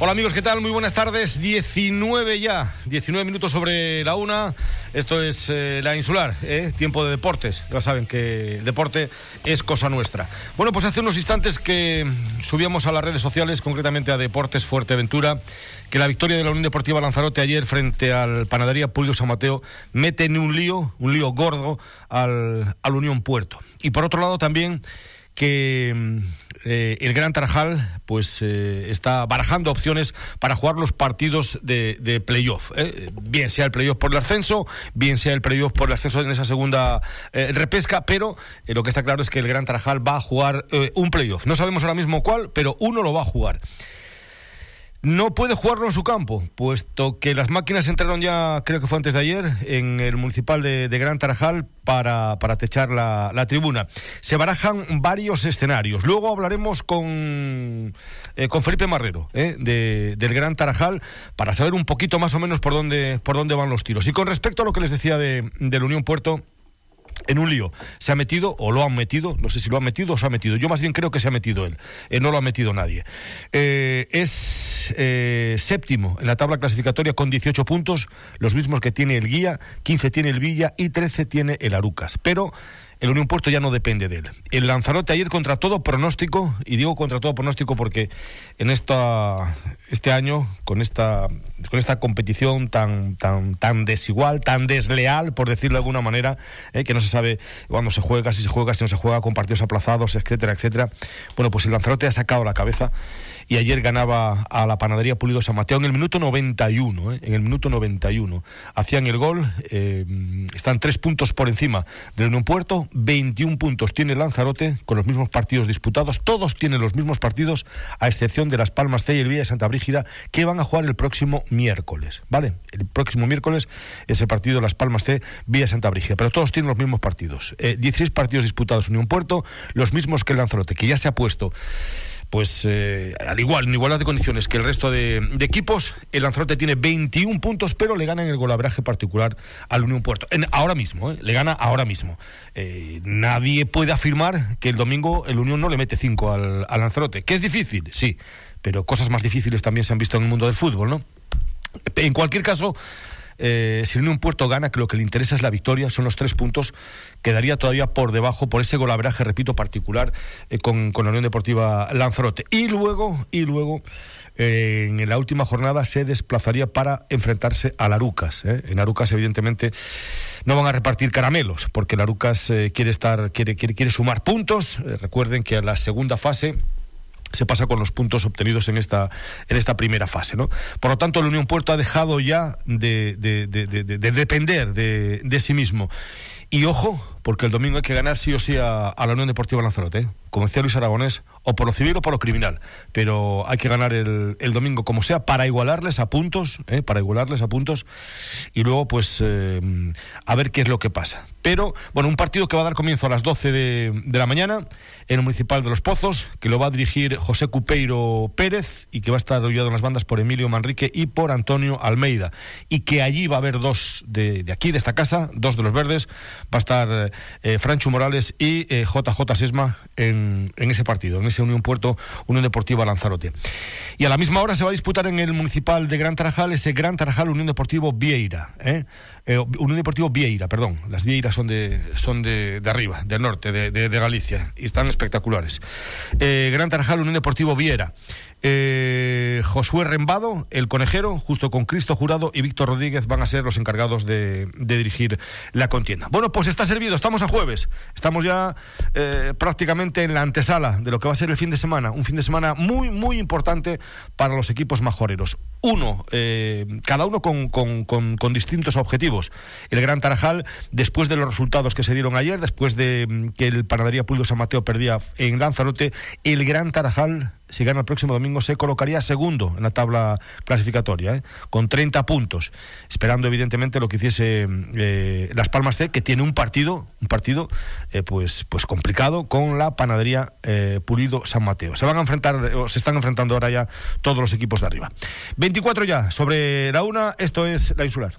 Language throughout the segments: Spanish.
Hola amigos, ¿qué tal? Muy buenas tardes. 19 ya, 19 minutos sobre la una. Esto es eh, la insular, ¿eh? tiempo de deportes. Ya saben que el deporte es cosa nuestra. Bueno, pues hace unos instantes que subíamos a las redes sociales, concretamente a Deportes Fuerteventura, que la victoria de la Unión Deportiva Lanzarote ayer frente al Panadería Pulido San Mateo mete en un lío, un lío gordo al, al Unión Puerto. Y por otro lado también que mm, eh, el Gran Tarajal pues eh, está barajando opciones para jugar los partidos de, de playoff. ¿eh? Bien sea el playoff por el ascenso, bien sea el playoff por el ascenso en esa segunda eh, repesca, pero lo que está claro es que el Gran Tarajal va a jugar un playoff. No sabemos ahora mismo cuál, pero uno lo va a jugar. No puede jugarlo en su campo, puesto que las máquinas entraron ya, creo que fue antes de ayer, en el municipal de, Gran Tarajal para, para techar la, la, tribuna. Se barajan varios escenarios. Luego hablaremos con, eh, con Felipe Marrero, eh, de, del Gran Tarajal, para saber un poquito más o menos por dónde, por dónde van los tiros. Y con respecto a lo que les decía de, de la Unión Puerto, en un lío. Se ha metido, o lo han metido, no sé si lo han metido o se ha metido. Yo más bien creo que se ha metido él. Eh, no lo ha metido nadie. Eh, es eh, séptimo en la tabla clasificatoria con 18 puntos, los mismos que tiene el Guía, 15 tiene el Villa y 13 tiene el Arucas. Pero el Unión Puerto ya no depende de él. El Lanzarote ayer contra todo pronóstico, y digo contra todo pronóstico porque en esta este año, con esta con esta competición tan tan tan desigual, tan desleal, por decirlo de alguna manera, eh, que no se sabe cuándo se juega, si se juega, si no se juega, con partidos aplazados, etcétera, etcétera. Bueno, pues el Lanzarote ha sacado la cabeza y ayer ganaba a la panadería Pulido San Mateo en el minuto 91, ¿eh? en el minuto 91. Hacían el gol, eh, están tres puntos por encima del Unión Puerto, 21 puntos tiene Lanzarote con los mismos partidos disputados, todos tienen los mismos partidos, a excepción de Las Palmas C y el Villa de Santa Brígida, que van a jugar el próximo miércoles, ¿vale? El próximo miércoles es el partido Las Palmas C, Villa de Santa Brígida, pero todos tienen los mismos partidos. Eh, 16 partidos disputados Unión Puerto, los mismos que Lanzarote, que ya se ha puesto pues eh, al igual, en igualdad de condiciones que el resto de, equipos, el Lanzarote tiene 21 puntos, pero le gana en el golabraje particular al Unión Puerto. Ahora mismo, eh, le gana ahora mismo. Eh, nadie puede afirmar que el domingo el Unión no le mete 5 al, al Lanzarote. ¿Que es difícil? Sí, pero cosas más difíciles también se han visto en el mundo del fútbol, ¿no? En cualquier caso, eh, si un Puerto gana, que lo que le interesa es la victoria, son los tres puntos, quedaría todavía por debajo por ese golaveraje, repito, particular eh, con, con, la Unión Deportiva Lanzarote. Y luego, y luego eh, en la última jornada se desplazaría para enfrentarse a Larucas. ¿eh? En Larucas, evidentemente, no van a repartir caramelos, porque Larucas quiere estar, quiere, quiere, quiere sumar puntos. recuerden que a la segunda fase se pasa con los puntos obtenidos en esta, en esta primera fase. ¿no? Por lo tanto, la Unión Puerto ha dejado ya de, de, de, de depender de, sí mismo. Y ojo, porque el domingo hay que ganar sí o sí a, la Unión Deportiva Lanzarote, ¿eh? como decía Luis Aragonés, o por lo civil o por lo criminal. Pero hay que ganar el, el domingo como sea para igualarles a puntos, ¿eh? para igualarles a puntos, y luego pues eh, a ver qué es lo que pasa. Pero, bueno, un partido que va a dar comienzo a las 12 de, de la mañana en el Municipal de Los Pozos, que lo va a dirigir José Cupeiro Pérez y que va a estar ayudado en las bandas por Emilio Manrique y por Antonio Almeida. Y que allí va a haber dos de aquí, de esta casa, dos de los verdes, va a estar eh, Francho Morales y eh, JJ Sesma en, en, ese partido, en ese Unión Puerto, Unión Deportiva Lanzarote. Y a la misma hora se va a disputar en el Municipal de Gran Tarajal ese Gran Tarajal Unión Deportivo Vieira. ¿eh? Eh, Unión Deportivo Vieira, perdón. Las Vieiras son de, son de, de arriba, del norte, de, de, Galicia, y están espectaculares. Eh, Gran Tarajal, Unión Deportivo Viera. Eh, Josué Rembado, el conejero, justo con Cristo Jurado y Víctor Rodríguez van a ser los encargados de, dirigir la contienda. Bueno, pues está servido, estamos a jueves, estamos ya eh, prácticamente en la antesala de lo que va a ser el fin de semana, un fin de semana muy, muy importante para los equipos majoreros. Uno, eh, cada uno con, distintos objetivos. El Gran Tarajal, después de los resultados que se dieron ayer, después de mm, que el Panadería Puldo San Mateo perdía en Lanzarote, el Gran Tarajal si gana el próximo domingo, se colocaría segundo en la tabla clasificatoria, ¿eh? con 30 puntos, esperando evidentemente lo que hiciese eh, Las Palmas C, que tiene un partido, un partido eh, pues, pues complicado con la panadería eh, Pulido San Mateo. Se van a enfrentar, o se están enfrentando ahora ya todos los equipos de arriba. 24 ya, sobre la una, esto es la insular.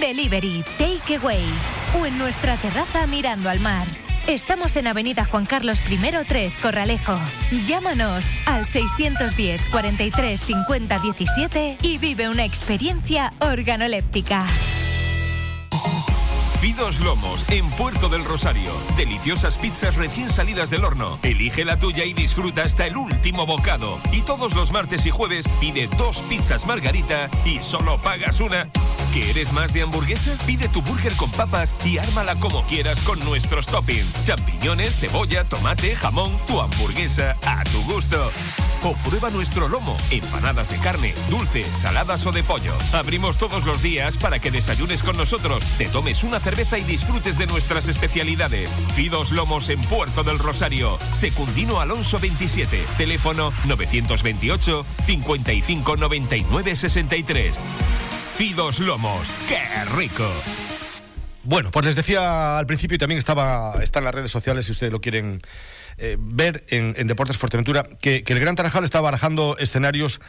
Delivery, Takeaway o en nuestra terraza mirando al mar. Estamos en Avenida Juan Carlos I 3, Corralejo. Llámanos al 610 43 50 17 y vive una experiencia organoléptica. Fidos Lomos, en Puerto del Rosario. Deliciosas pizzas recién salidas del horno. Elige la tuya y disfruta hasta el último bocado. Y todos los martes y jueves pide dos pizzas margarita y solo pagas una. ¿Quieres más de hamburguesa? Pide tu burger con papas y ármala como quieras con nuestros toppings. Champiñones, cebolla, tomate, jamón, tu hamburguesa a tu gusto. O prueba nuestro lomo, empanadas de carne, dulce, saladas o de pollo. Abrimos todos los días para que desayunes con nosotros, te tomes una cerveza y disfrutes de nuestras especialidades. Fidos Lomos en Puerto del Rosario. Secundino Alonso 27. Teléfono 928 55 99 63. Fidos Lomos. ¡Qué rico! Bueno, pues les decía al principio y también estaba, está en las redes sociales si ustedes lo quieren eh, ver en, Deportes Fuerteventura, que, que el Gran Tarajal está barajando escenarios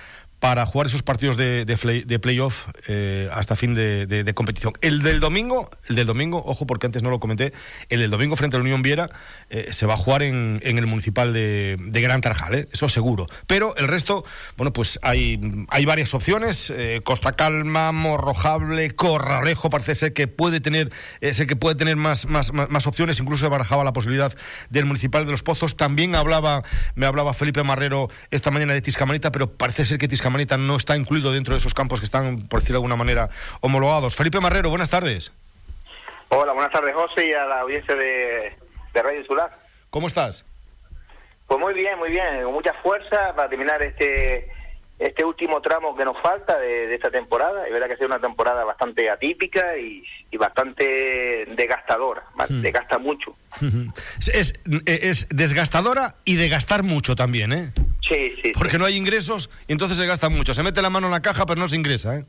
para jugar esos partidos de, de, play, de playoff eh, hasta fin de, competición. El del domingo, el del domingo, ojo porque antes no lo comenté, el del domingo frente a la Unión Viera eh, se va a jugar en, en el municipal de, Gran Tarajal, ¿eh? eso seguro. Pero el resto, bueno, pues hay, hay varias opciones, eh, Costa Calma, Morrojable, Corralejo, parece ser que puede tener, ese que puede tener más, más, más, más, opciones, incluso barajaba la posibilidad del municipal de los Pozos. También hablaba, me hablaba Felipe Marrero esta mañana de Tiscamanita, pero parece ser que Tiscamanita Manita no está incluido dentro de esos campos que están, por decirlo de alguna manera, homologados. Felipe Marrero, buenas tardes. Hola, buenas tardes, José, y a la audiencia de, de Radio Insular. ¿Cómo estás? Pues muy bien, muy bien, con mucha fuerza para terminar este este último tramo que nos falta de, de esta temporada. Es verdad que ha sido una temporada bastante atípica y, y bastante desgastadora, hmm. desgasta mucho. Es, es desgastadora y de gastar mucho también, ¿eh? Sí, sí. Porque sí. no hay ingresos y entonces se gasta mucho. Se mete la mano en la caja, pero no se ingresa, ¿eh?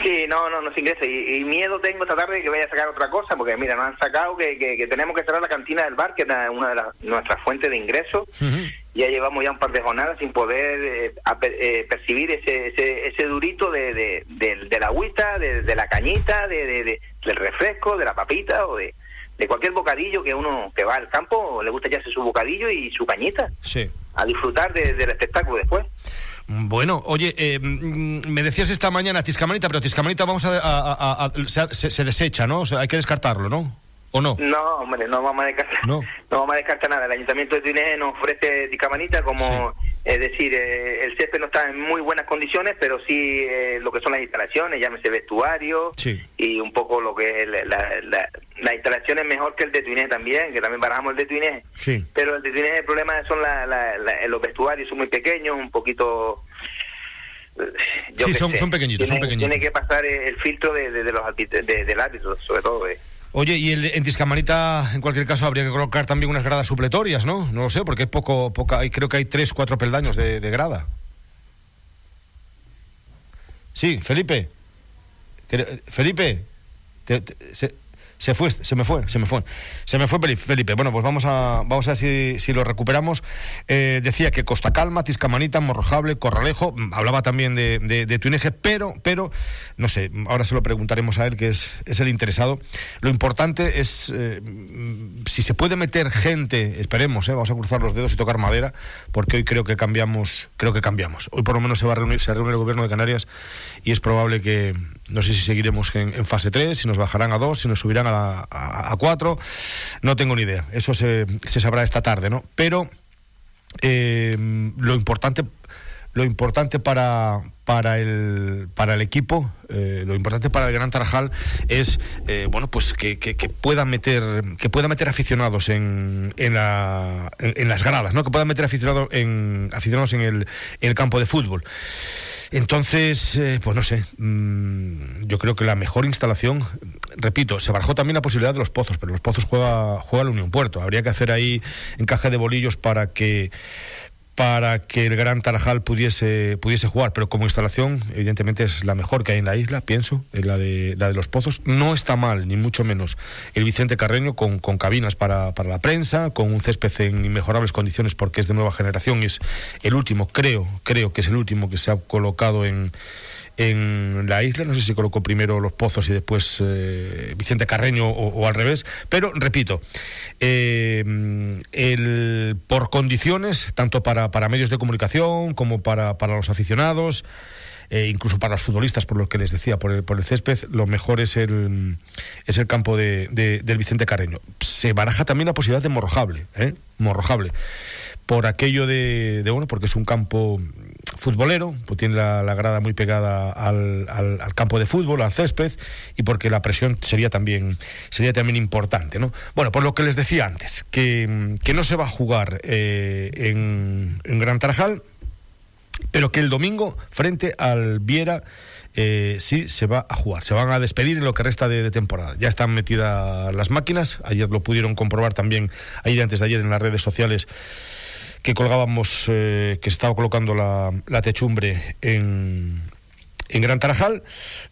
Sí, no, no, no se ingresa. Y, y, miedo tengo esta tarde de que vaya a sacar otra cosa, porque mira, nos han sacado que, que, que tenemos que cerrar la cantina del bar, que es una de las, nuestras fuentes de ingresos. Uh -huh. Ya llevamos ya un par de jornadas sin poder eh, eh, percibir ese, ese, ese durito de, de, de, de la agüita, de, de, la cañita, de, de, del refresco, de la papita o de, de cualquier bocadillo que uno que va al campo le gusta ya hacer su bocadillo y su cañita. Sí. A disfrutar de, del espectáculo después. Bueno, oye, eh, me decías esta mañana Tiscamanita, pero Tiscamanita vamos a, a, a, a se, se, desecha, ¿no? O sea, hay que descartarlo, ¿no? ¿O no? No, hombre, no vamos a descartar, no, no vamos a descartar nada. El Ayuntamiento de Tuinés nos ofrece Tiscamanita como, sí. es decir, eh, el césped no está en muy buenas condiciones, pero sí eh, lo que son las instalaciones, llámese vestuario sí. y un poco lo que es la, la, la, la instalación es mejor que el de Tuinés también, que también barajamos el de Tuinés. Sí. Pero el de Tuinés el problema son la, los vestuarios, son muy pequeños, un poquito yo sí, son, son, pequeñitos, tiene, son pequeñitos. Tiene que pasar el filtro de, de, de los de, del árbitro, sobre todo. Eh. Oye, y el, en Tiscamanita, en cualquier caso, habría que colocar también unas gradas supletorias, ¿no? No lo sé, porque es poco, poca, creo que hay tres, cuatro peldaños de, grada. Sí, Felipe. Felipe, te, se fue, se me fue, se me fue. Se me fue Felipe. Bueno, pues vamos a, vamos a ver si, lo recuperamos. Eh, decía que Costa Calma, Tiscamanita, Morrojable, Corralejo, hablaba también de, de, de pero, pero, no sé, ahora se lo preguntaremos a él, que es, es el interesado. Lo importante es eh, si se puede meter gente, esperemos, eh, vamos a cruzar los dedos y tocar madera, porque hoy creo que cambiamos, creo que cambiamos. Hoy por lo menos se va a reunir, se reúne el gobierno de Canarias y es probable que, no sé si seguiremos en, fase 3, si nos bajarán a 2, si nos subirán a a, a, a, cuatro, no tengo ni idea. Eso se, se sabrá esta tarde, ¿no? Pero eh, lo importante lo importante para, para el, para el equipo, eh, lo importante para el Gran Tarajal es eh, bueno pues que, que, pueda meter que pueda meter aficionados en, en, la, en, las gradas, ¿no? que pueda meter aficionados en aficionados en el, en el campo de fútbol. Entonces, eh, pues no sé, mm, yo creo que la mejor instalación, repito, se barajó también la posibilidad de los pozos, pero los pozos juega, juega la Unión Puerto. Habría que hacer ahí encaje de bolillos para que para que el Gran Tarajal pudiese, pudiese jugar, pero como instalación, evidentemente es la mejor que hay en la isla, pienso, es la de, la de los pozos. No está mal, ni mucho menos, el Vicente Carreño con, con cabinas para, para, la prensa, con un césped en inmejorables condiciones porque es de nueva generación es el último, creo, creo que es el último que se ha colocado en en la isla. No sé si colocó primero los pozos y después eh, Vicente Carreño o, al revés. Pero repito, eh, el, por condiciones, tanto para, para medios de comunicación como para, para los aficionados. Eh, incluso para los futbolistas, por lo que les decía, por el, por el césped, lo mejor es el, es el campo de, del Vicente Carreño. Se baraja también la posibilidad de Morrojable, ¿eh? Morrojable, por aquello de, de, bueno, porque es un campo futbolero, pues tiene la, grada muy pegada al, al, campo de fútbol, al césped, y porque la presión sería también, sería también importante. ¿no? Bueno, por lo que les decía antes, que, que no se va a jugar eh, en, en Gran Tarajal, pero que el domingo, frente al Viera, eh, sí se va a jugar. Se van a despedir en lo que resta de, de, temporada. Ya están metidas las máquinas. Ayer lo pudieron comprobar también, ayer antes de ayer en las redes sociales que colgábamos, eh, que estaba colocando la, techumbre en, en Gran Tarajal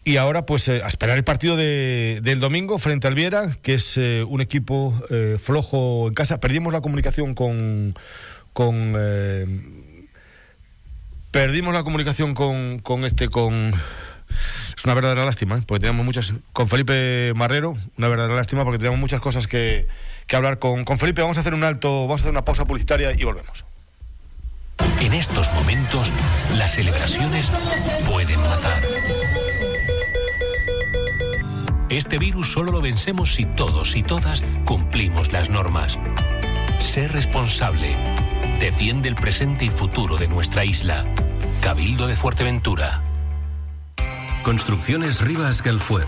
y ahora pues eh, a esperar el partido de, del domingo frente al Viera, que es eh, un equipo flojo en casa. Perdimos la comunicación con... con perdimos la comunicación con, con este, con... Es una verdadera lástima, porque teníamos muchas... Con Felipe Marrero, una verdadera lástima porque teníamos muchas cosas que que hablar con, con Felipe. Vamos a hacer un alto, vamos a hacer una pausa publicitaria y volvemos. En estos momentos, las celebraciones pueden matar. Este virus solo lo vencemos si todos y todas cumplimos las normas. Sé responsable. Defiende el presente y futuro de nuestra isla. Cabildo de Fuerteventura. Construcciones Rivas Galfuer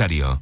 Rosario.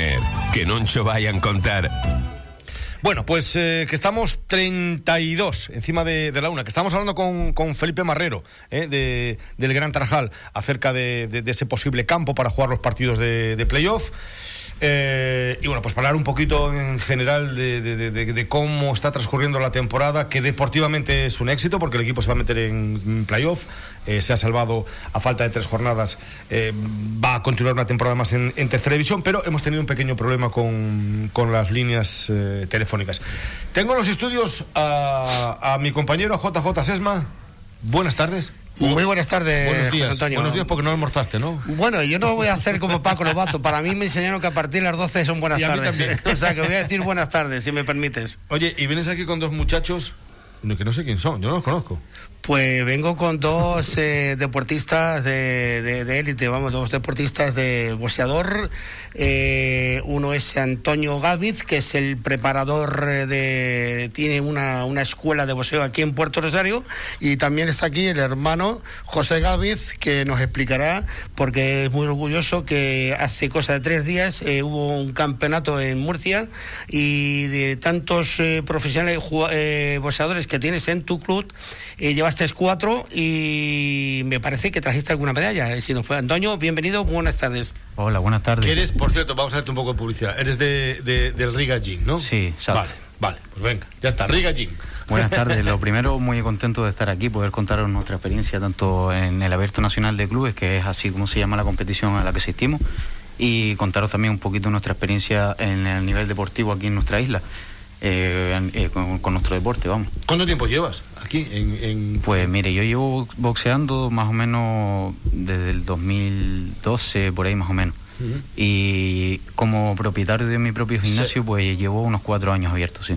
que no vayan a contar. Bueno, pues eh, que estamos 32 encima de, la una, que estamos hablando con, Felipe Marrero eh, de, del Gran Tarajal acerca de, ese posible campo para jugar los partidos de, playoff. Eh, y bueno, pues para hablar un poquito en general de, cómo está transcurriendo la temporada, que deportivamente es un éxito porque el equipo se va a meter en playoff, eh, se ha salvado a falta de tres jornadas, eh, va a continuar una temporada más en, tercera división, pero hemos tenido un pequeño problema con, con las líneas telefónicas. Tengo en los estudios a, a mi compañero JJ Sesma. Buenas tardes. Muy buenas tardes, Buenos días. José Antonio. Buenos días porque no almorzaste, ¿no? Bueno, yo no voy a hacer como Paco Lobato. Para mí me enseñaron que a partir de las 12 son buenas Y tardes. o sea, que voy a decir buenas tardes, si me permites. Oye, y vienes aquí con dos muchachos que no sé quién son, yo no los conozco. Pues vengo con dos eh, deportistas de, élite, vamos, dos deportistas de boxeador. Eh, uno es Antonio Gáviz, que es el preparador eh, de. tiene una, una escuela de boxeo aquí en Puerto Rosario. Y también está aquí el hermano José Gáviz, que nos explicará, porque es muy orgulloso que hace cosa de tres días hubo un campeonato en Murcia y de tantos profesionales boxeadores que tienes en tu club, eh, llevaste cuatro y me parece que trajiste alguna medalla. Eh, Si no fue Antonio, bienvenido, buenas tardes. Hola, buenas tardes. Eres, por cierto, vamos a hacerte un poco de publicidad. Eres de, de- del Riga Gym, ¿no? Sí, exacto. Vale, vale, pues venga, ya está, Riga Gym. Buenas tardes. Lo primero, muy contento de estar aquí, poder contaros nuestra experiencia tanto en el Abierto Nacional de Clubes, que es así como se llama la competición a la que asistimos, y contaros también un poquito nuestra experiencia en el nivel deportivo aquí en nuestra isla, eh, eh, con, con nuestro deporte, vamos. ¿Cuánto tiempo llevas aquí en, en- Pues mire, yo llevo boxeando más o menos desde el 2012, por ahí más o menos. Y como propietario de mi propio gimnasio, pues llevo unos cuatro años abiertos, sí.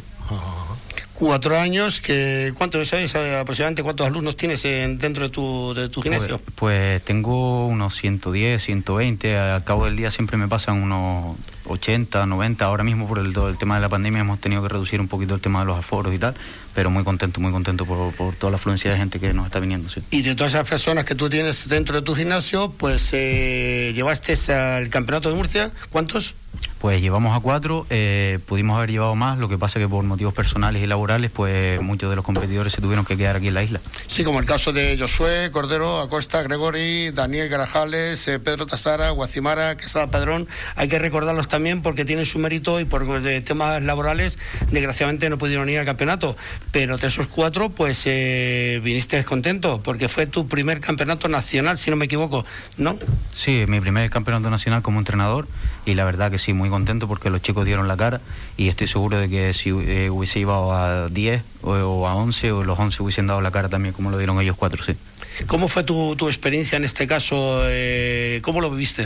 Cuatro años, que ¿cuántos sabes aproximadamente cuántos alumnos tienes en- dentro de tu, de tu gimnasio? Pues, pues tengo unos 110, 120. Al cabo del día siempre me pasan unos 80, 90. Ahora mismo por el, el tema de la pandemia hemos tenido que reducir un poquito el tema de los aforos y tal. Pero muy contento, muy contento por, por toda la afluencia de gente que nos está viniendo. Sí. Y de todas esas personas que tú tienes dentro de tu gimnasio, pues eh, llevaste al campeonato de Murcia, ¿cuántos? Pues llevamos a cuatro, eh, pudimos haber llevado más, lo que pasa que por motivos personales y laborales, pues muchos de los competidores se tuvieron que quedar aquí en la isla. Sí, como el caso de Josué, Cordero, Acosta, Gregori, Daniel Garajales, eh, Pedro Tasara, Guacimara, Quesada Padrón. Hay que recordarlos también porque tienen su mérito y por de temas laborales, desgraciadamente no pudieron ir al campeonato. Pero de esos cuatro, pues eh, viniste contento porque fue tu primer campeonato nacional, si no me equivoco, ¿no? Sí, mi primer campeonato nacional como entrenador y la verdad que sí, muy contento porque los chicos dieron la cara y estoy seguro de que si eh, hubiese llevado a 10 o, o a 11 o los 11 hubiesen dado la cara también como lo dieron ellos cuatro, sí. ¿Cómo fue tu, tu experiencia en este caso? eh, ¿Cómo lo viviste?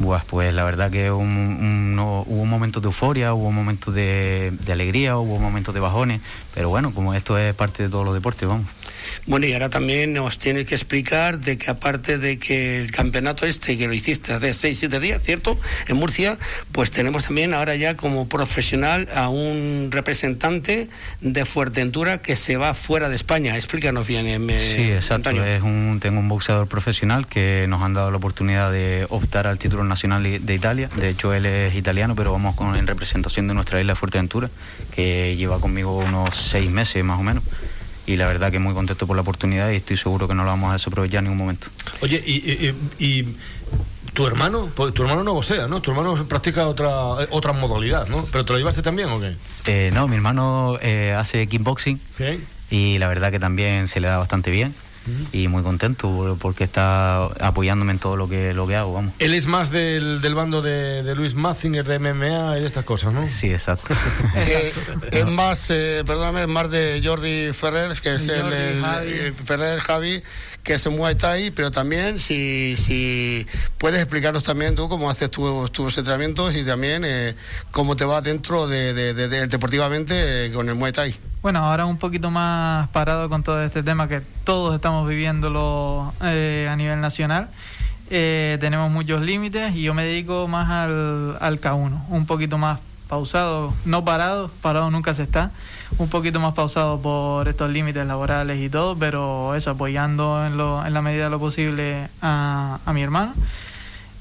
Buah, pues la verdad que un- un- no- hubo momentos de euforia, hubo momentos de, de alegría, hubo momentos de bajones, pero bueno, como esto es parte de todos los deportes, vamos. Bueno, y ahora también nos tienes que explicar de que aparte de que el campeonato este, que lo hiciste hace 6, 7 días, ¿cierto? En Murcia, pues tenemos también ahora ya como profesional a un representante de Fuerteventura que se va fuera de España. Explícanos bien, eh, Sí, exacto. Antonio. Es un, tengo un boxeador profesional que nos han dado la oportunidad de optar al título nacional de Italia. De hecho, él es italiano, pero vamos con, en representación de nuestra isla de Fuerteventura, que lleva conmigo unos seis meses más o menos. Y la verdad que muy contento por la oportunidad y estoy seguro que no la vamos a desaprovechar en ningún momento. Oye, y, y- tu hermano, pues tu hermano no boxea, ¿no? Tu hermano practica otra eh, otra modalidad, ¿no? ¿Pero te lo llevaste también o qué? Eh, no, mi hermano eh, hace kickboxing Sí. y la verdad que también se le da bastante bien. Y muy contento por- porque está apoyándome en todo lo que, lo que hago, vamos. Él es más del, del bando de, de Luis Mazinger, de MMA y de estas cosas, ¿no? Sí, exacto. Eh, es más, eh, perdóname, es más de Jordi Ferrer, que es el, Jordi, el- Javi. el Ferrer Javi, que en Muay Thai, pero también si, si puedes explicarnos también tú cómo haces tu- tus entrenamientos y también eh, cómo te va dentro de, de- de- de- deportivamente eh, con el Muay Thai. Bueno, ahora un poquito más parado con todo este tema que todos estamos viviéndolo eh, a nivel nacional. Eh, tenemos muchos límites y yo me dedico más al, al K1, un poquito más pausado, no parado, parado nunca se está, un poquito más pausado por estos límites laborales y todo, pero eso, apoyando en, lo, en la medida de lo posible a, a mi hermano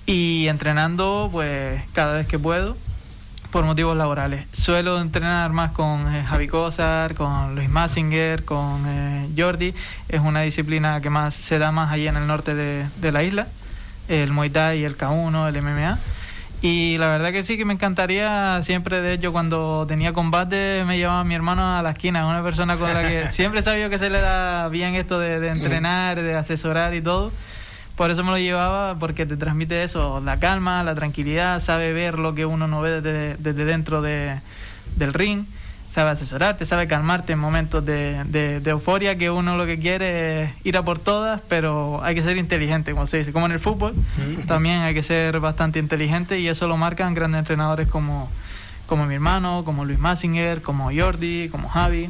y entrenando pues cada vez que puedo por motivos laborales. Suelo entrenar más con eh, Javi Cosar, con Luis Massinger, con eh, Jordi. Es una disciplina que más se da más allí en el norte de, de la isla, el Muay Thai, el K1, el MMA. Y la verdad que sí que me encantaría, siempre de hecho cuando tenía combate me llevaba mi hermano a la esquina, una persona con la que siempre sabido que se le da bien esto de, de entrenar, de asesorar y todo. Por eso me lo llevaba, porque te transmite eso, la calma, la tranquilidad, sabe ver lo que uno no ve desde, desde dentro de, del ring, sabe asesorarte, sabe calmarte en momentos de, de, euforia que uno lo que quiere es ir a por todas, pero hay que ser inteligente, como se dice. Como en el fútbol, también hay que ser bastante inteligente y eso lo marcan grandes entrenadores como, como mi hermano, como Luis Massinger, como Jordi, como Javi.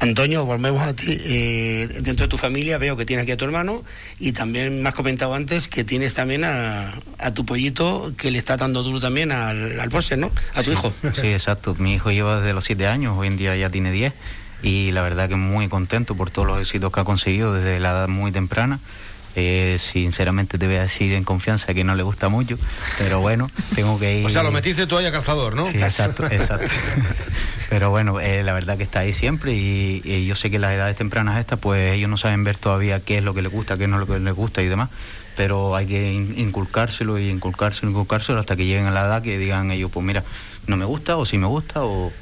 Antonio, volvemos a ti. Eh, dentro de tu familia veo que tienes aquí a tu hermano y también me has comentado antes que tienes también a, tu pollito que le está dando duro también al, al ¿no? A tu hijo. Sí, exacto. Mi hijo lleva desde los siete años, hoy en día ya tiene diez y la verdad que muy contento por todos los éxitos que ha conseguido desde la edad muy temprana eh, sinceramente te voy a decir en confianza que no le gusta mucho, pero bueno, tengo que ir. O sea, lo metiste tú ahí a calzador, ¿no? Sí, exacto, exacto. pero bueno, eh, la verdad que está ahí siempre y, yo sé que las edades tempranas estas, pues ellos no saben ver todavía qué es lo que les gusta, qué no es lo que les gusta y demás, pero hay que inculcárselo y inculcárselo, inculcárselo hasta que lleguen a la edad que digan ellos, pues mira, no me gusta o sí me gusta o.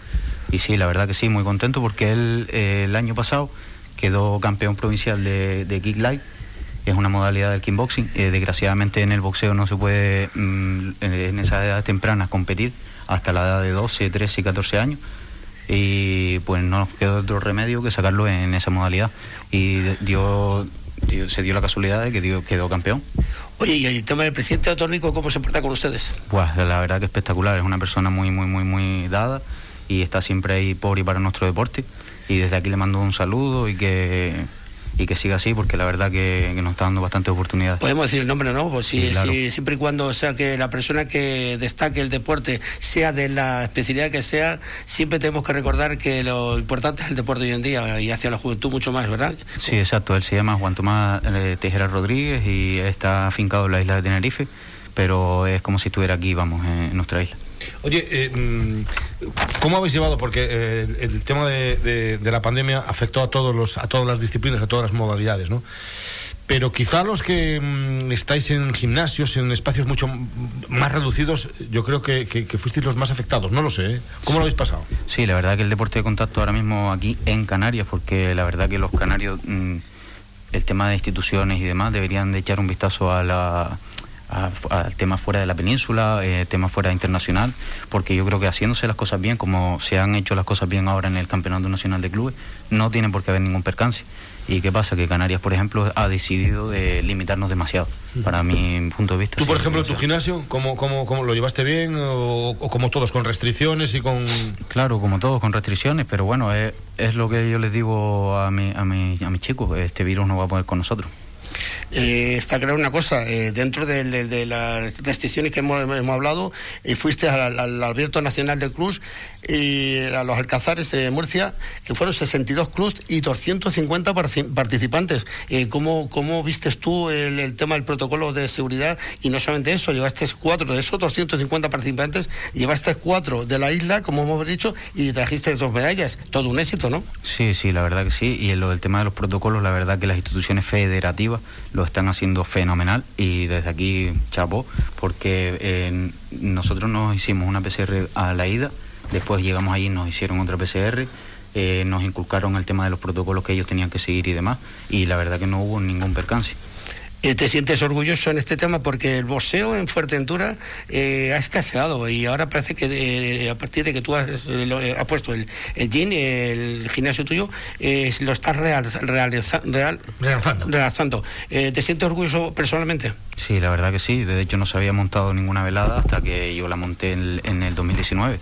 Y sí, la verdad que sí, muy contento porque él eh, el año pasado quedó campeón provincial de, de Kick Light es una modalidad del kickboxing. Eh, desgraciadamente en el boxeo no se puede mm, en esas edades tempranas competir hasta la edad de 12, 13 y 14 años. Y pues no nos quedó otro remedio que sacarlo en esa modalidad. Y dio, se dio la casualidad de que dio, quedó campeón. Oye, ¿y el tema del presidente autónico cómo se porta con ustedes? Pues la verdad que espectacular, es una persona muy, muy, muy, muy dada y está siempre ahí por y para nuestro deporte. Y desde aquí le mando un saludo y que y que siga así porque la verdad que, nos está dando bastante oportunidades. Podemos decir el nombre, ¿no? Pues si, siempre y cuando sea que la persona que destaque el deporte sea de la especialidad que sea, siempre tenemos que recordar que lo importante es el deporte hoy en día y hacia la juventud mucho más, ¿verdad? Sí, exacto. Él se llama Juan Tomás eh, Tejera Rodríguez y está afincado en la isla de Tenerife, pero es como si estuviera aquí, vamos, en nuestra isla. Oye, eh, mm, ¿cómo habéis llevado? Porque eh, el tema de, la pandemia afectó a todos los, a todas las disciplinas, a todas las modalidades, ¿no? Pero quizá los que mm, estáis en gimnasios, en espacios mucho más reducidos, yo creo que, fuisteis los más afectados, no lo sé. ¿eh? ¿Cómo lo habéis pasado? Sí, la verdad que el deporte de contacto ahora mismo aquí en Canarias, porque la verdad que los canarios, mm, el tema de instituciones y demás, deberían de echar un vistazo a la al tema fuera de la península, eh, tema fuera internacional, porque yo creo que haciéndose las cosas bien, como se han hecho las cosas bien ahora en el Campeonato Nacional de Clubes, no tiene por qué haber ningún percance. ¿Y qué pasa? Que Canarias, por ejemplo, ha decidido de limitarnos demasiado, para mi punto de vista. ¿Tú, por ejemplo, tu gimnasio, ¿cómo, cómo, cómo lo llevaste bien o, como todos, con restricciones y con...? Claro, como todos, con restricciones, pero bueno, es, es lo que yo les digo a, mi, a, mi, a mis chicos, este virus no va a poder con nosotros. Eh, está claro una cosa, eh, dentro de, las restricciones que hemos, hablado, eh, fuiste al, Abierto Nacional de Cruz y a los Alcazares de Murcia, que fueron 62 clubs y 250 participantes. ¿cómo, ¿Cómo vistes tú el, tema del protocolo de seguridad? Y no solamente eso, llevaste cuatro de esos 250 participantes, llevaste cuatro de la isla, como hemos dicho, y trajiste dos medallas. Todo un éxito, ¿no? Sí, sí, la verdad que sí. Y en lo del tema de los protocolos, la verdad que las instituciones federativas lo están haciendo fenomenal y desde aquí chapo porque eh, nosotros nos hicimos una PCR a la ida, después llegamos allí y nos hicieron otra PCR, eh, nos inculcaron el tema de los protocolos que ellos tenían que seguir y demás y la verdad que no hubo ningún percance. Eh, ¿Te sientes orgulloso en este tema? Porque el boxeo en Fuerteventura eh, ha escaseado y ahora parece que eh, a partir de que tú has, puesto el, el gym, el gimnasio tuyo, lo estás real, real, realzando. ¿Te sientes orgulloso personalmente? Sí, la verdad que sí. De hecho, no se había montado ninguna velada hasta que yo la monté en, en el 2019.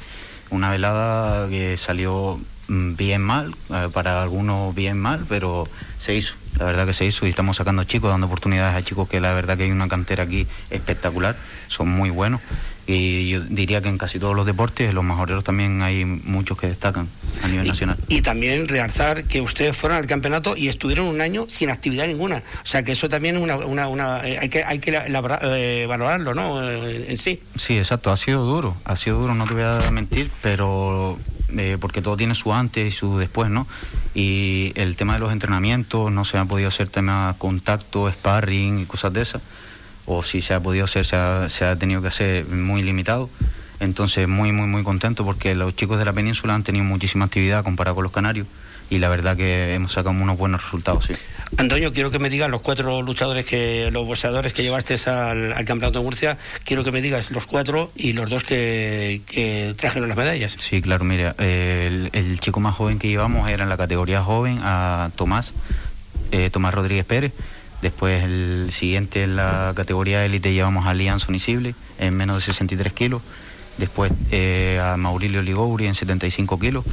Una velada que salió mm, bien mal, para algunos bien mal, pero se hizo la verdad que se hizo y estamos sacando chicos, dando oportunidades a chicos que la verdad que hay una cantera aquí espectacular, son muy buenos y yo diría que en casi todos los deportes, los majoreros también hay muchos que destacan a nivel nacional. Y también realzar que ustedes fueron al campeonato y estuvieron un año sin actividad ninguna. O sea que eso también es una, una, una eh, hay que, hay que eh, valorarlo, ¿no? Eh, en sí. Sí, exacto, ha sido duro, ha sido duro, no te voy a mentir, pero porque todo tiene su antes y su después, ¿no? Y el tema de los entrenamientos, no se ha podido hacer tema contacto, sparring y cosas de esas, o si se ha podido hacer, se ha, tenido que hacer muy limitado. Entonces, muy, muy, muy contento porque los chicos de la península han tenido muchísima actividad comparado con los canarios y la verdad que hemos sacado unos buenos resultados, sí. Antonio, quiero que me digas los cuatro luchadores que, los boxeadores que llevaste al, campeonato de Murcia, quiero que me digas los cuatro y los dos que, que trajeron las medallas. Sí, claro, mira, el, chico más joven que llevamos era en la categoría joven a Tomás, eh, Tomás Rodríguez Pérez. Después el siguiente en la categoría élite llevamos a Lian Sonisible en menos de 63 kilos. Después eh, a Maurilio Ligouri en 75 kilos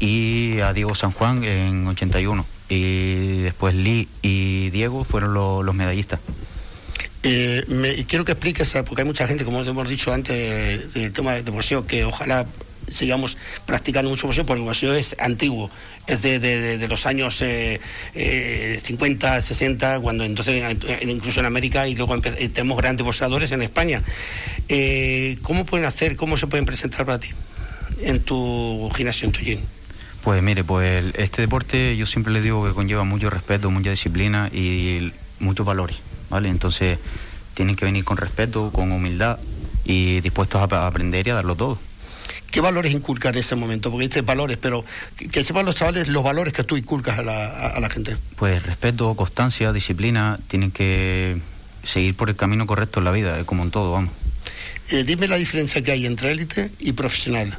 y a Diego San Juan en 81. Y después Lee y Diego fueron los medallistas. Eh, quiero que expliques, porque hay mucha gente, como hemos dicho antes, del tema de boxeo, que ojalá sigamos practicando mucho boxeo, porque el boxeo es antiguo, es de, los años 50, eh, 60, eh, cuando entonces incluso en América y luego tenemos grandes boxeadores en España. ¿Cómo pueden hacer, cómo se pueden presentar para ti en tu gimnasio, en tu gym? Pues mire, pues este deporte yo siempre le digo que conlleva mucho respeto, mucha disciplina y muchos valores, ¿vale? Entonces tienen que venir con respeto, con humildad y dispuestos a, aprender y a darlo todo. ¿Qué valores inculcan en ese momento? Porque dices valores, pero que sepan los chavales los valores que tú inculcas a la, gente. Pues respeto, constancia, disciplina, tienen que seguir por el camino correcto en la vida, como en todo, vamos. Eh, dime la diferencia que hay entre élite y profesional.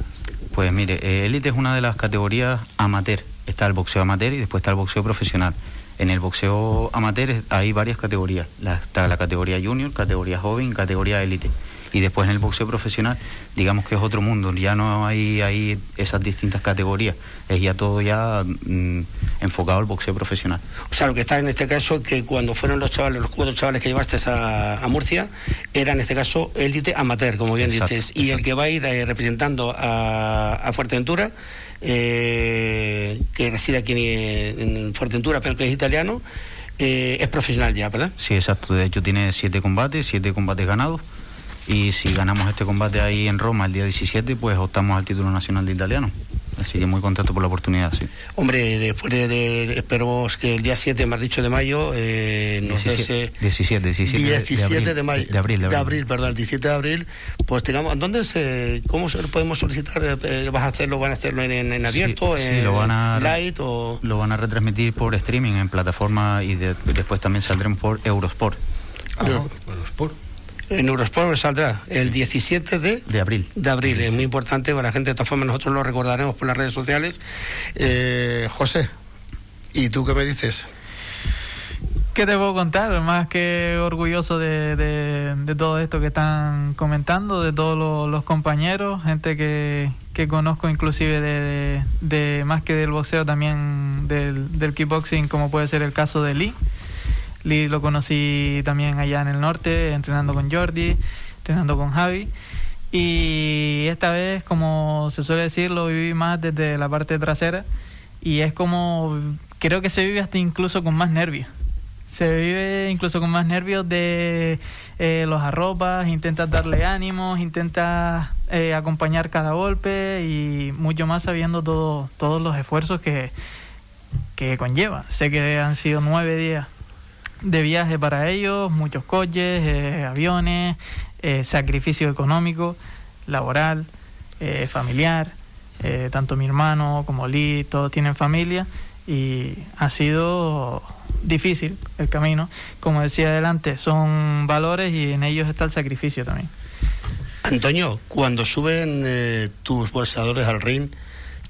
Pues mire, eh, élite es una de las categorías amateur. Está el boxeo amateur y después está el boxeo profesional. En el boxeo amateur hay varias categorías. está la categoría junior, categoría joven, categoría élite y después en el boxeo profesional, digamos que es otro mundo, ya no hay, hay esas distintas categorías, es ya todo ya mm, enfocado al boxeo profesional. O sea, lo que está en este caso que cuando fueron los chavales, los cuatro chavales que llevaste a, Murcia, era en este caso élite amateur, como bien dices, y el que va a ir eh, representando a, a Fuerteventura, eh, que reside aquí en Fuerteventura, pero que es italiano, eh, es profesional ya, ¿verdad? Sí, exacto. De hecho, tiene siete combates, siete combates ganados y si ganamos este combate ahí en Roma el día 17, pues optamos al título nacional de italiano. Así que muy contento por la oportunidad, sí. Hombre, después de, esperemos que el día 7, me has dicho de mayo, eh, 17, 17, 17, de, mayo, de, abril, de, abril, perdón, el 17 de abril, pues tengamos, ¿dónde se, cómo se podemos solicitar? Eh, ¿Vas a hacerlo, van a hacerlo en, abierto, en lo van a, light o...? Lo van a retransmitir por streaming en plataforma y después también saldrán por Eurosport. Ah, Eurosport. En Eurosport saldrá el 17 de, de abril. De abril, es muy importante para la gente, de todas formas nosotros lo recordaremos por las redes sociales. Eh, José, ¿y tú qué me dices? ¿Qué te puedo contar? Más que orgulloso de, todo esto que están comentando, de todos los, compañeros, gente que, conozco inclusive de, más que del boxeo, también del, del kickboxing, como puede ser el caso de Lee Lee lo conocí también allá en el norte, entrenando con Jordi, entrenando con Javi. Y esta vez, como se suele decir, lo viví más desde la parte trasera. Y es como, creo que se vive hasta incluso con más nervios. Se vive incluso con más nervios de eh, los arropas, intentas darle ánimos, intentas eh, acompañar cada golpe y mucho más sabiendo todo, todos los esfuerzos que, que conlleva. Sé que han sido nueve días de viaje para ellos, muchos coches, eh, aviones, eh, sacrificio económico, laboral, eh, familiar. tanto mi hermano como Lee, todos tienen familia y ha sido difícil el camino. Como decía adelante, son valores y en ellos está el sacrificio también. Antonio, cuando suben tus bolsadores al ring,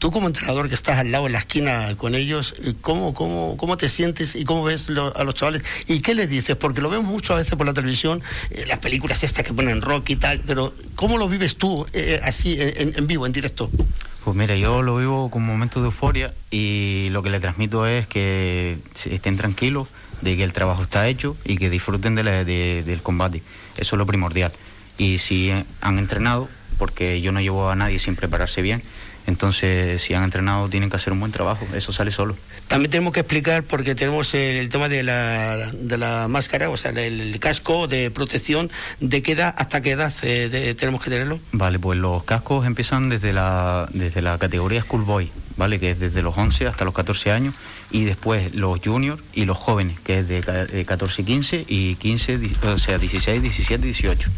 tú como entrenador que estás al lado en la esquina con ellos, eh, ¿cómo, cómo, cómo te sientes y cómo ves a los chavales? ¿Y qué les dices? Porque lo vemos muchas veces por la televisión, eh, las películas estas que ponen rock y tal, pero ¿cómo lo vives tú eh, así en, vivo, en directo? Pues mira, yo lo vivo con momentos de euforia y lo que le transmito es que estén tranquilos de que el trabajo está hecho y que disfruten de del combate. Eso es lo primordial. Y si han entrenado, porque yo no llevo a nadie sin prepararse bien, entonces, si han entrenado, tienen que hacer un buen trabajo. Eso sale solo. También tenemos que explicar, porque tenemos el, tema de la, de la máscara, o sea, el, casco de protección. ¿De qué edad hasta qué edad eh, tenemos que tenerlo? Vale, pues los cascos empiezan desde la, desde la categoría Schoolboy, ¿vale? Que es desde los 11 hasta los 14 años. Y después los juniors y los jóvenes, que es de, 14 y 15 y 15, o sea, 16, 17, 18.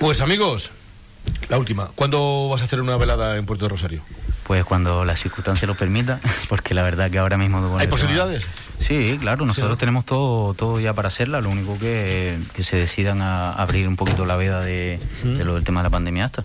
Pues amigos, La última. ¿Cuándo vas a hacer una velada en Puerto de Rosario? Pues cuando la circunstancia lo permita, porque la verdad que ahora mismo... ¿Hay posibilidades? Sí, claro, nosotros tenemos todo, todo ya para hacerla, lo único que, que se decidan a abrir un poquito la veda de, de lo del tema de la pandemia hasta.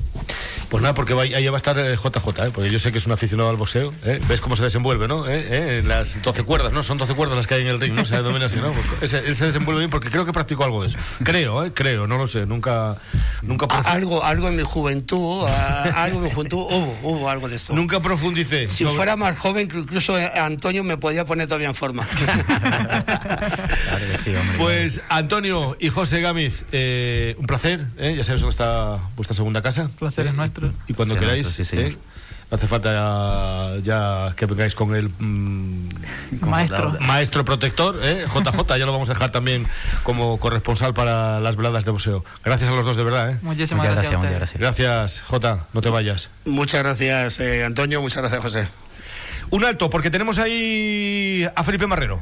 Pues nada, porque va- ahí va a estar eh, JJ, ¿eh? porque yo sé que es un aficionado al boxeo. ¿eh? ¿Ves cómo se desenvuelve, no? ¿Eh? ¿Eh? Las 12 cuerdas, ¿no? Son 12 cuerdas las que hay en el ring, ¿no? Se denomina así, ¿no? Pues ese- él se desenvuelve bien porque creo que practicó algo de eso. Creo, ¿eh? Creo, no lo sé. Nunca. nunca algo, algo en mi juventud, algo en mi juventud hubo, hubo algo de esto. Nunca profundicé. Si sobre- fuera más joven, incluso eh, Antonio me podía poner todavía en forma. Pues Antonio y José Gámez, eh, un placer, ¿eh? ya sabéis dónde está vuestra segunda casa. placer es nuestro. Y cuando Sí, queráis, sí, señor. ¿eh? no hace falta ya, ya que vengáis con el mm, Maestro. maestro protector, ¿eh? JJ, ya lo vamos a dejar también como corresponsal para las veladas de boxeo. Gracias a los dos, de verdad. ¿eh? Muchísimas Muchas gracias, gracias, gracias. Gracias, J, no te vayas. muchas gracias, eh, Antonio, muchas gracias, José. Un alto, porque tenemos ahí a Felipe Marrero.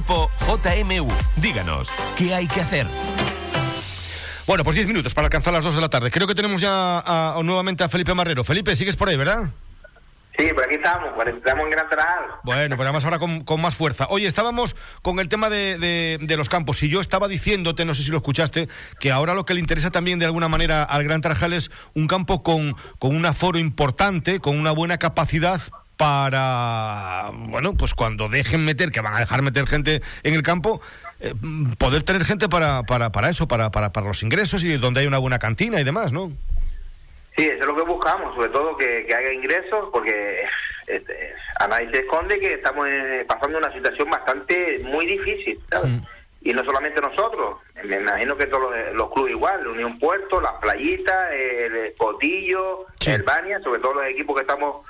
JMU. Díganos, ¿qué hay que hacer? Bueno, pues 10 minutos para alcanzar las 2 de la tarde. Creo que tenemos ya a- a- nuevamente a Felipe Marrero. Felipe, sigues por ahí, ¿verdad? Sí, por aquí estamos, por- estamos en Gran Tarajal. Bueno, pero además ahora con, con más fuerza. Oye, estábamos con el tema de, de- de los campos y yo estaba diciéndote, no sé si lo escuchaste, que ahora lo que le interesa también de alguna manera al Gran Tarajal es un campo con, con un aforo importante, con una buena capacidad para, bueno, pues cuando dejen meter, que van a dejar meter gente en el campo, eh, mm, poder tener gente para, para, para eso, para, para, para los ingresos y donde hay una buena cantina y demás, ¿no? Sí, eso es lo que buscamos, sobre todo que, que haya ingresos, porque este, a nadie se esconde que estamos pasando una situación bastante muy difícil, ¿sabes? Y no solamente nosotros, me imagino que todos los, los clubes igual, Unión Puerto, las playitas, el Cotillo, el Bania, sobre todo los equipos que estamos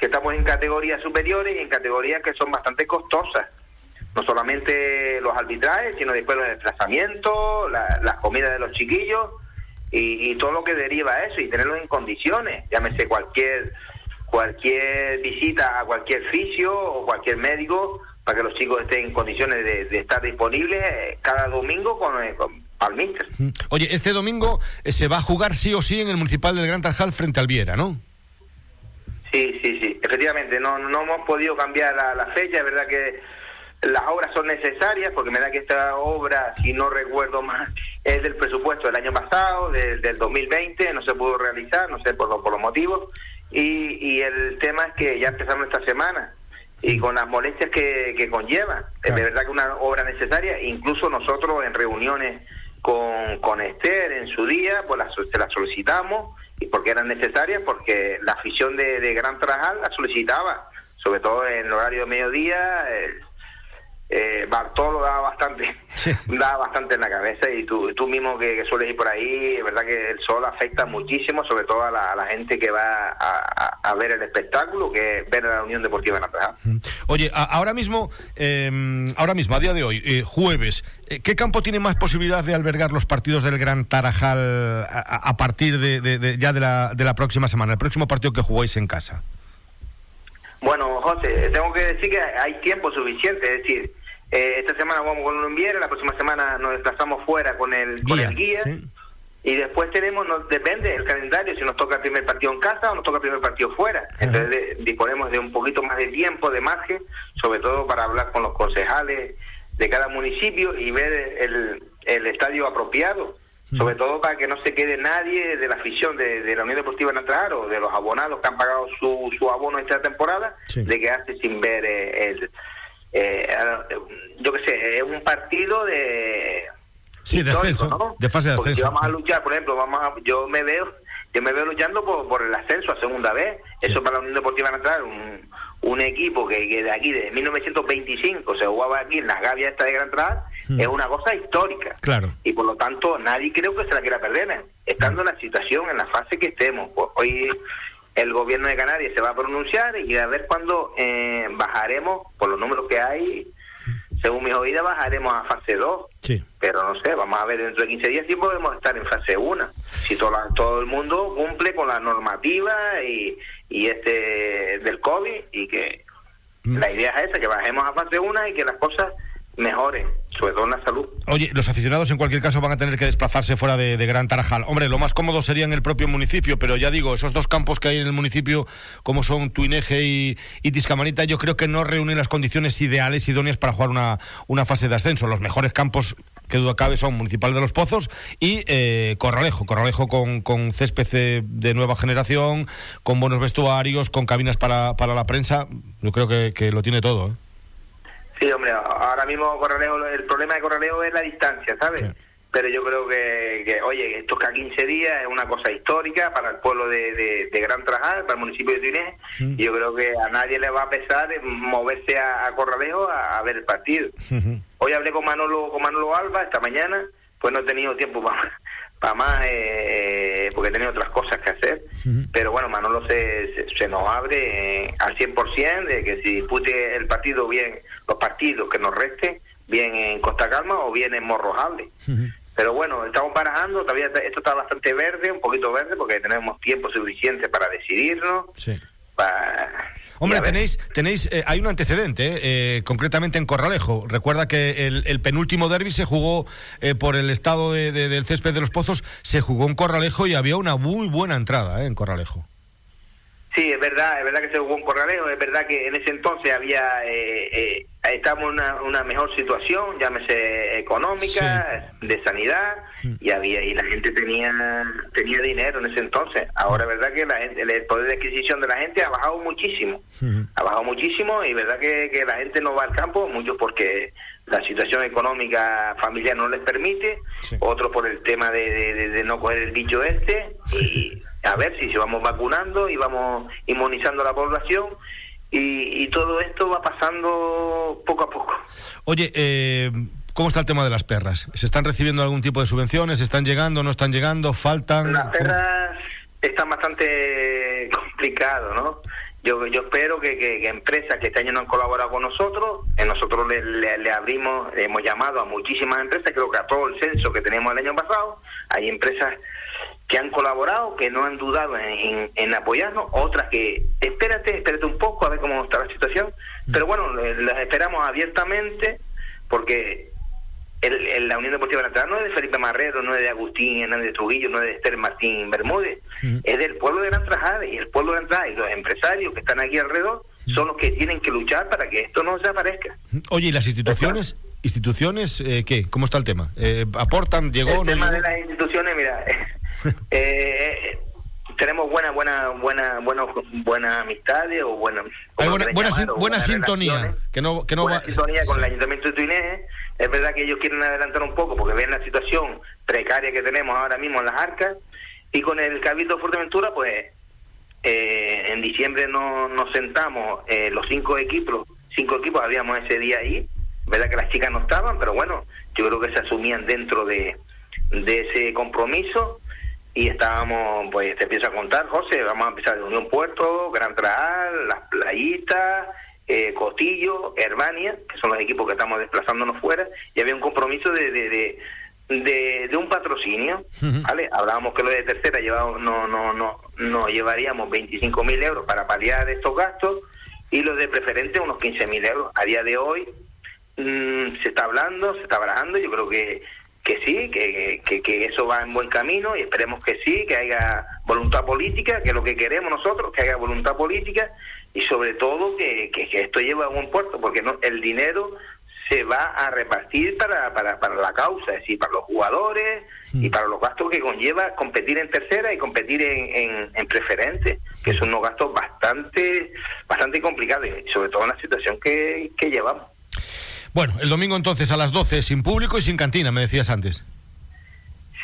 que estamos en categorías superiores y en categorías que son bastante costosas. No solamente los arbitrajes, sino después los desplazamientos, la- las comidas de los chiquillos y, todo lo que deriva eso y tenerlo en condiciones, llámese cualquier cualquier visita a cualquier fisio o cualquier médico para que los chicos estén en condiciones de, estar disponibles eh, cada domingo con, eh, con al míster. Oye, este domingo eh, se va a jugar sí o sí en el Municipal del Gran Tarajal frente al Viera, ¿no? Sí, sí, sí, efectivamente, no, no hemos podido cambiar la, la fecha, es verdad que las obras son necesarias, porque me da que esta obra, si no recuerdo más, es del presupuesto del año pasado, del- del 2020, no se pudo realizar, no sé por, lo- por los motivos, y, y el tema es que ya empezamos esta semana, y con las molestias que, que conlleva, es de verdad que una obra necesaria, incluso nosotros en reuniones con, con Esther en su día, pues las, se las solicitamos, y porque eran necesarias, porque la afición de, de Gran Trajal la solicitaba, sobre todo en el horario de mediodía, eh, Bartolo daba bastante, daba bastante en la cabeza y tú, tú mismo que, que sueles ir por ahí, es verdad que el sol afecta muchísimo, sobre todo a la, a la gente que va a, a- a ver el espectáculo, que es ver a la Unión Deportiva Nacional. Oye, a- ahora mismo, eh, ahora mismo, a día de hoy, eh, jueves, eh, ¿qué campo tiene más posibilidad de albergar los partidos del Gran Tarajal a, partir de, de- de- ya de la, de la próxima semana, el próximo partido que jugáis en casa? Bueno, José, tengo que decir que hay tiempo suficiente, es decir, eh, esta semana vamos con un Viera, la próxima semana nos desplazamos fuera con el, con el guía. Y después tenemos, nos, depende del calendario, si nos toca el primer partido en casa o nos toca el primer partido fuera. Entonces de- disponemos de un poquito más de tiempo, de margen, sobre todo para hablar con los concejales de cada municipio y ver el, el estadio apropiado. sobre todo para que no se quede nadie de la afición de, la Unión Deportiva Natal o de los abonados que han pagado su, su abono esta temporada, de quedarse sin ver eh, el... Eh, yo qué sé, es un partido de... Sí, de ascenso, de fase de ascenso. Vamos a luchar, por ejemplo, vamos a, yo me veo yo me veo luchando por, por el ascenso a segunda vez. Eso para la Unión Deportiva Natal, un, un equipo que, que, de aquí, de 1925, se jugaba aquí en las gavias esta de Gran Tral, es una cosa histórica. Claro. Y por lo tanto, nadie creo que se la quiera perder, estando en la situación, en la fase que estemos. Pues hoy el gobierno de Canarias se va a pronunciar y a ver cuándo eh, bajaremos, por los números que hay, según mis oídas, bajaremos a fase 2. Sí. Pero no sé, vamos a ver dentro de 15 días si podemos estar en fase 1. Si todo, todo el mundo cumple con la normativa y, y este del COVID y que mm. la idea es esa, que bajemos a fase 1 y que las cosas mejoren, sobre todo en la salud. Oye, los aficionados en cualquier caso van a tener que desplazarse fuera de, Gran Tarajal. Hombre, lo más cómodo sería en el propio municipio, pero ya digo, esos dos campos que hay en el municipio, como son Tuineje y, y Tiscamanita, yo creo que no reúnen las condiciones ideales, idóneas para jugar una, una fase de ascenso. Los mejores campos que duda cabe son Municipal de los Pozos y eh, Corralejo. Corralejo con, con césped de nueva generación, con buenos vestuarios, con cabinas para, para la prensa. Yo creo que, que lo tiene todo. ¿eh? Sí, hombre, ahora mismo Corralejo, el problema de Corralejo es la distancia, ¿sabes? Pero yo creo que, que, oye, esto que a 15 días es una cosa histórica para el pueblo de, de, Gran Trajal, para el municipio de Tuinés, y yo creo que a nadie le va a pesar moverse a, Corralejo a, ver el partido. Hoy hablé con Manolo, con Manolo Alba esta mañana, pues no he tenido tiempo para para más, eh, porque he tenido otras cosas que hacer. Pero bueno, Manolo se, se, nos abre eh, al 100% de que si pute el partido bien, los partidos que nos resten, bien en Costa Calma o bien en Morrojable. Pero bueno, estamos barajando, todavía esto está bastante verde, un poquito verde, porque tenemos tiempo suficiente para decidirnos. Sí. Hombre, tenéis, tenéis, eh, hay un antecedente, eh, eh, concretamente en Corralejo. Recuerda que el, penúltimo derby se jugó por el estado del césped de los pozos, se jugó en Corralejo y había una muy buena entrada en Corralejo. Sí, es verdad, es verdad que se jugó en Corralejo, es verdad que en ese entonces había estamos en una, una, mejor situación, llámese económica, de sanidad, mm. y había y la gente tenía tenía dinero en ese entonces. Ahora es verdad que la gente, el poder de adquisición de la gente ha bajado muchísimo, ha bajado muchísimo y es verdad que, que la gente no va al campo, muchos porque la situación económica familiar no les permite, otros por el tema de, de, no coger el bicho este, y a ver si vamos vacunando y vamos inmunizando a la población y, todo esto va pasando poco a poco. Oye, eh, ¿cómo está el tema de las perras? ¿Se están recibiendo algún tipo de subvenciones? ¿Están llegando? ¿No están llegando? ¿Faltan? Las perras están bastante complicadas, ¿no? Yo, yo espero que, empresas que este año no han colaborado con nosotros, en nosotros le, abrimos, hemos llamado a muchísimas empresas, creo que a todo el censo que teníamos el año pasado, hay empresas que han colaborado, que no han dudado en, apoyarnos, otras que espérate, espérate un poco a ver cómo está la situación, mm. pero bueno, las esperamos abiertamente porque el, la Unión Deportiva Nacional no es de Felipe Marrero, no es de Agustín Hernández Trujillo, no es de Esther Martín Bermúdez, mm. es del pueblo de Gran Trajada y el pueblo de Gran y los empresarios que están aquí alrededor mm. son los que tienen que luchar para que esto no desaparezca. Oye, ¿y las instituciones? ¿Instituciones eh, qué? ¿Cómo está el tema? Eh, ¿Aportan? ¿Llegó? El tema de las instituciones, mira, eh, tenemos buena buena buena buena buena amistades o buena buena, sintonía que no que no buena sintonía con el ayuntamiento de Tuineje es verdad que ellos quieren adelantar un poco porque ven la situación precaria que tenemos ahora mismo en las arcas y con el cabildo de Fuerteventura pues eh, en diciembre no, nos sentamos eh, los cinco equipos cinco equipos habíamos ese día ahí verdad que las chicas no estaban pero bueno yo creo que se asumían dentro de de ese compromiso y estábamos, pues te empiezo a contar, José, vamos a empezar de Unión Puerto, Gran Traal, Las Playitas, eh, Cotillo, Herbania, que son los equipos que estamos desplazándonos fuera, y había un compromiso de, de, de, un patrocinio, ¿vale? Hablábamos que lo de tercera llevamos, no, no, no, no llevaríamos 25 mil euros para paliar estos gastos y los de preferente unos 15 mil euros. A día de hoy mm, se está hablando, se está barajando, yo creo que que sí, que, que, eso va en buen camino y esperemos que sí, que haya voluntad política, que es lo que queremos nosotros, que haya voluntad política y sobre todo que, que, esto lleve a buen puerto, porque no el dinero se va a repartir para, para, para la causa, es decir, para los jugadores y para los gastos que conlleva competir en tercera y competir en, en, preferente, que son unos gastos bastante, bastante complicados, y sobre todo en la situación que, que llevamos. Bueno, el domingo entonces a las 12 sin público y sin cantina, me decías antes.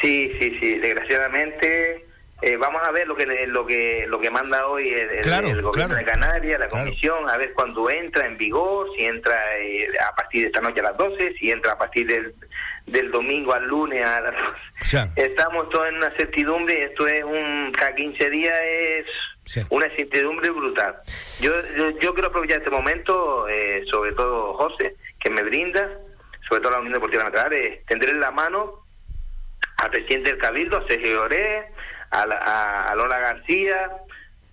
Sí, sí, sí, desgraciadamente eh, vamos a ver lo que lo que lo que manda hoy el, gobierno de Canarias, la comisión, a ver cuándo entra en vigor, si entra eh, a partir de esta noche a las 12, si entra a partir del, del domingo al lunes a las 12. Estamos todos en una certidumbre, esto es un cada 15 días es una certidumbre brutal. Yo, yo, quiero aprovechar este momento, eh, sobre todo José, que me brinda, sobre todo la Unión Deportiva Nacional, es tendré la mano al presidente del Cabildo, a Sergio Lloré, a, a, Lola García,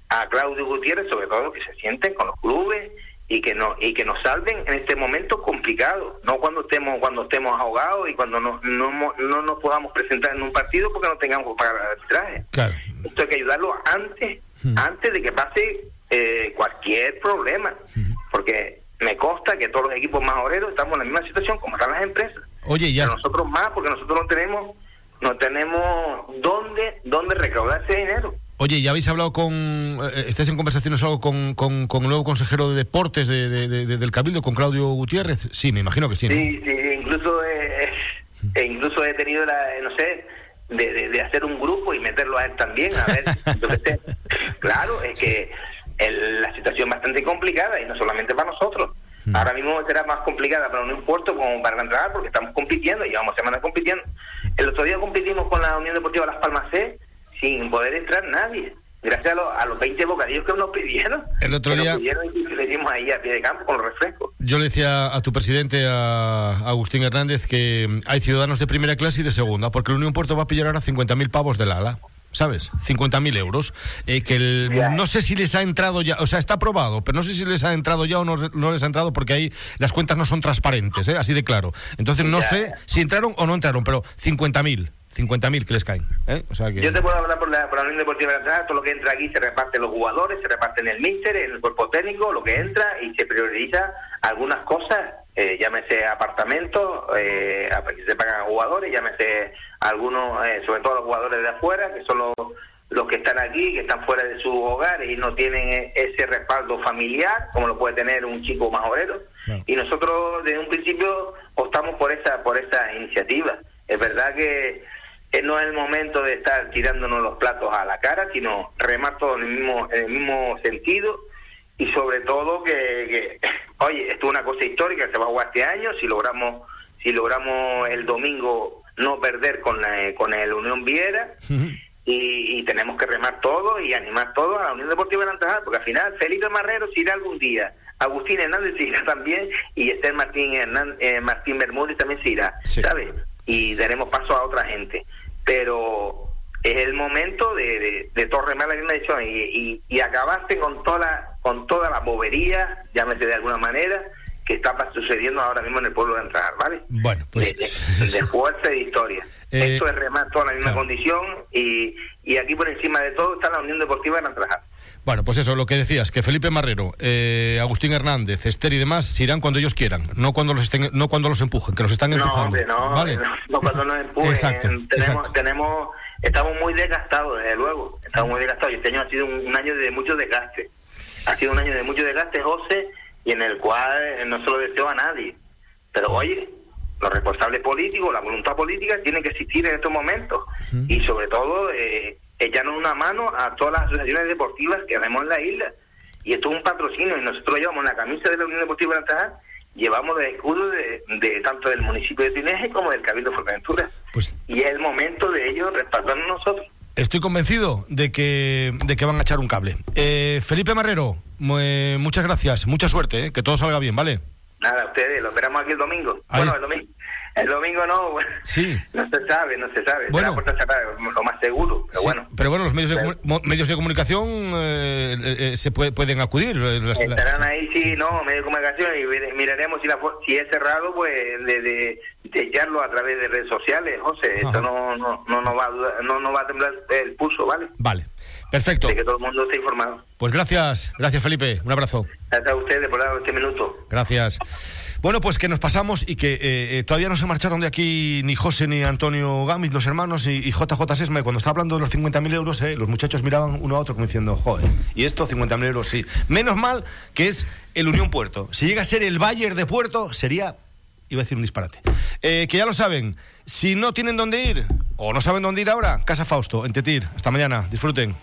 a Claudio Gutiérrez, sobre todo que se sienten con los clubes y que no y que nos salven en este momento complicado, no cuando estemos cuando estemos ahogados y cuando no, no, no nos podamos presentar en un partido porque no tengamos que pagar el arbitraje. Claro. Esto hay que ayudarlo antes, antes de que pase eh, cualquier problema, porque me consta que todos los equipos más obreros estamos en la misma situación como están las empresas. Oye, ya. nosotros más, porque nosotros no tenemos no tenemos dónde, dónde recaudar ese dinero. Oye, ¿ya habéis hablado con, eh, estáis en conversaciones algo con, con, el nuevo consejero de deportes de, del Cabildo, con Claudio Gutiérrez? Sí, me imagino que sí. Sí, sí, incluso, eh, eh, incluso he tenido la, no sé, de, de, hacer un grupo y meterlo a él también, a ver, claro, es que la situación es bastante complicada y no solamente para nosotros. Ahora mismo será más complicada para un Puerto como para entrar porque estamos compitiendo, llevamos semanas compitiendo. El otro día competimos con la Unión Deportiva Las Palmas C sin poder entrar nadie. Gracias a, los 20 bocadillos que nos pidieron. El otro día. le dimos ahí a pie de campo con los refrescos. Yo le decía a tu presidente, a Agustín Hernández, que hay ciudadanos de primera clase y de segunda, porque el Unión Puerto va a pillar ahora 50.000 pavos del ala. ¿sabes? 50.000 euros. Eh, que el, no sé si les ha entrado ya, o sea, está aprobado, pero no sé si les ha entrado ya o no, no les ha entrado porque ahí las cuentas no son transparentes, ¿eh? así de claro. Entonces no sé si entraron o no entraron, pero 50.000. 50.000 que les caen. ¿eh? O sea que... Yo te puedo hablar por la, por la Unión Deportiva de todo lo que entra aquí se reparte los jugadores, se reparte en el míster, en el cuerpo técnico, lo que entra y se prioriza algunas cosas, eh, llámese apartamentos, eh, que se pagan a jugadores, llámese algunos, eh, sobre todo los jugadores de afuera, que son los, los que están aquí, que están fuera de sus hogares y no tienen e, ese respaldo familiar, como lo puede tener un chico más obrero. Y nosotros desde un principio optamos por esa, por esa iniciativa. Es verdad que no es el momento de estar tirándonos los platos a la cara, sino remar todo en el mismo, en el mismo sentido y sobre todo que, oye, esto es una cosa histórica que se va a jugar este año, si logramos si logramos el domingo no perder con la, con el Unión Viera y, tenemos que remar todo y animar todo a la Unión Deportiva de Antajal, porque al final Felipe Marrero se irá algún día, Agustín Hernández se irá también y Esther Martín Hernández, eh, Martín Bermúdez también se irá, ¿sabes? Y daremos paso a otra gente pero es el momento de, de, todo remar la misma edición y, y, acabaste con toda la, con toda la bobería, llámese de alguna manera, que está sucediendo ahora mismo en el pueblo de Entrar, ¿vale? Bueno, pues... De, fuerza y de historia. Eh, Esto es remar toda la misma condición y, y aquí por encima de todo está la Unión Deportiva de Entrar. Bueno, pues eso, lo que decías, que Felipe Marrero, eh, Agustín Hernández, Esther y demás se irán cuando ellos quieran, no cuando los estén, no cuando los empujen, que los están empujando. No, ¿vale? no, cuando nos empujen. Exacto, tenemos, tenemos, estamos muy desgastados, desde luego, estamos muy desgastados y este año ha sido un, año de mucho desgaste. Ha sido un año de mucho desgaste, José, y en el cual no se lo deseo a nadie. Pero oye, los responsables políticos, la voluntad política tiene que existir en estos momentos. Y sobre todo, eh, echarnos una mano a todas las asociaciones deportivas que hacemos en la isla. Y esto es un patrocinio, y nosotros llevamos la camisa de la Unión Deportiva de Antajá, llevamos el escudo de, tanto del municipio de Tineje como del Cabildo de Fuerteventura. Pues, y es el momento de ellos respaldarnos nosotros. Estoy convencido de que, de que van a echar un cable. Eh, Felipe Marrero, muchas gracias, mucha suerte, eh, que todo salga bien, ¿vale? Nada, ustedes, lo esperamos aquí el domingo. bueno, el domingo. El domingo no, sí. no se sabe, no se sabe. Bueno, lo más seguro, pero bueno. Pero bueno, los medios de, medios de comunicación eh, eh, eh, se pueden acudir. Estarán ahí, sí, no, medios de comunicación y miraremos si, la, si es cerrado, pues de, de, echarlo a través de redes sociales, José. Esto no, no, no, no, va, no, no va a temblar el pulso, ¿vale? Vale, perfecto. De que todo el mundo esté informado. Pues Pues gracias, gracias Felipe, un abrazo. Gracias a ustedes por dar este minuto. Gracias. Bueno, pues que nos pasamos y que eh, eh, todavía no se marcharon de aquí ni José ni Antonio Gámez, los hermanos, y, y JJ Sesme. Cuando estaba hablando de los 50.000 euros, eh, los muchachos miraban uno a otro como diciendo, joder, y esto 50.000 euros sí. Menos mal que es el Unión Puerto. Si llega a ser el Bayern de Puerto, sería, iba a decir un disparate. Que ya lo saben, si no tienen dónde ir o no saben dónde ir ahora, Casa Fausto, en Tetir. Hasta mañana, disfruten.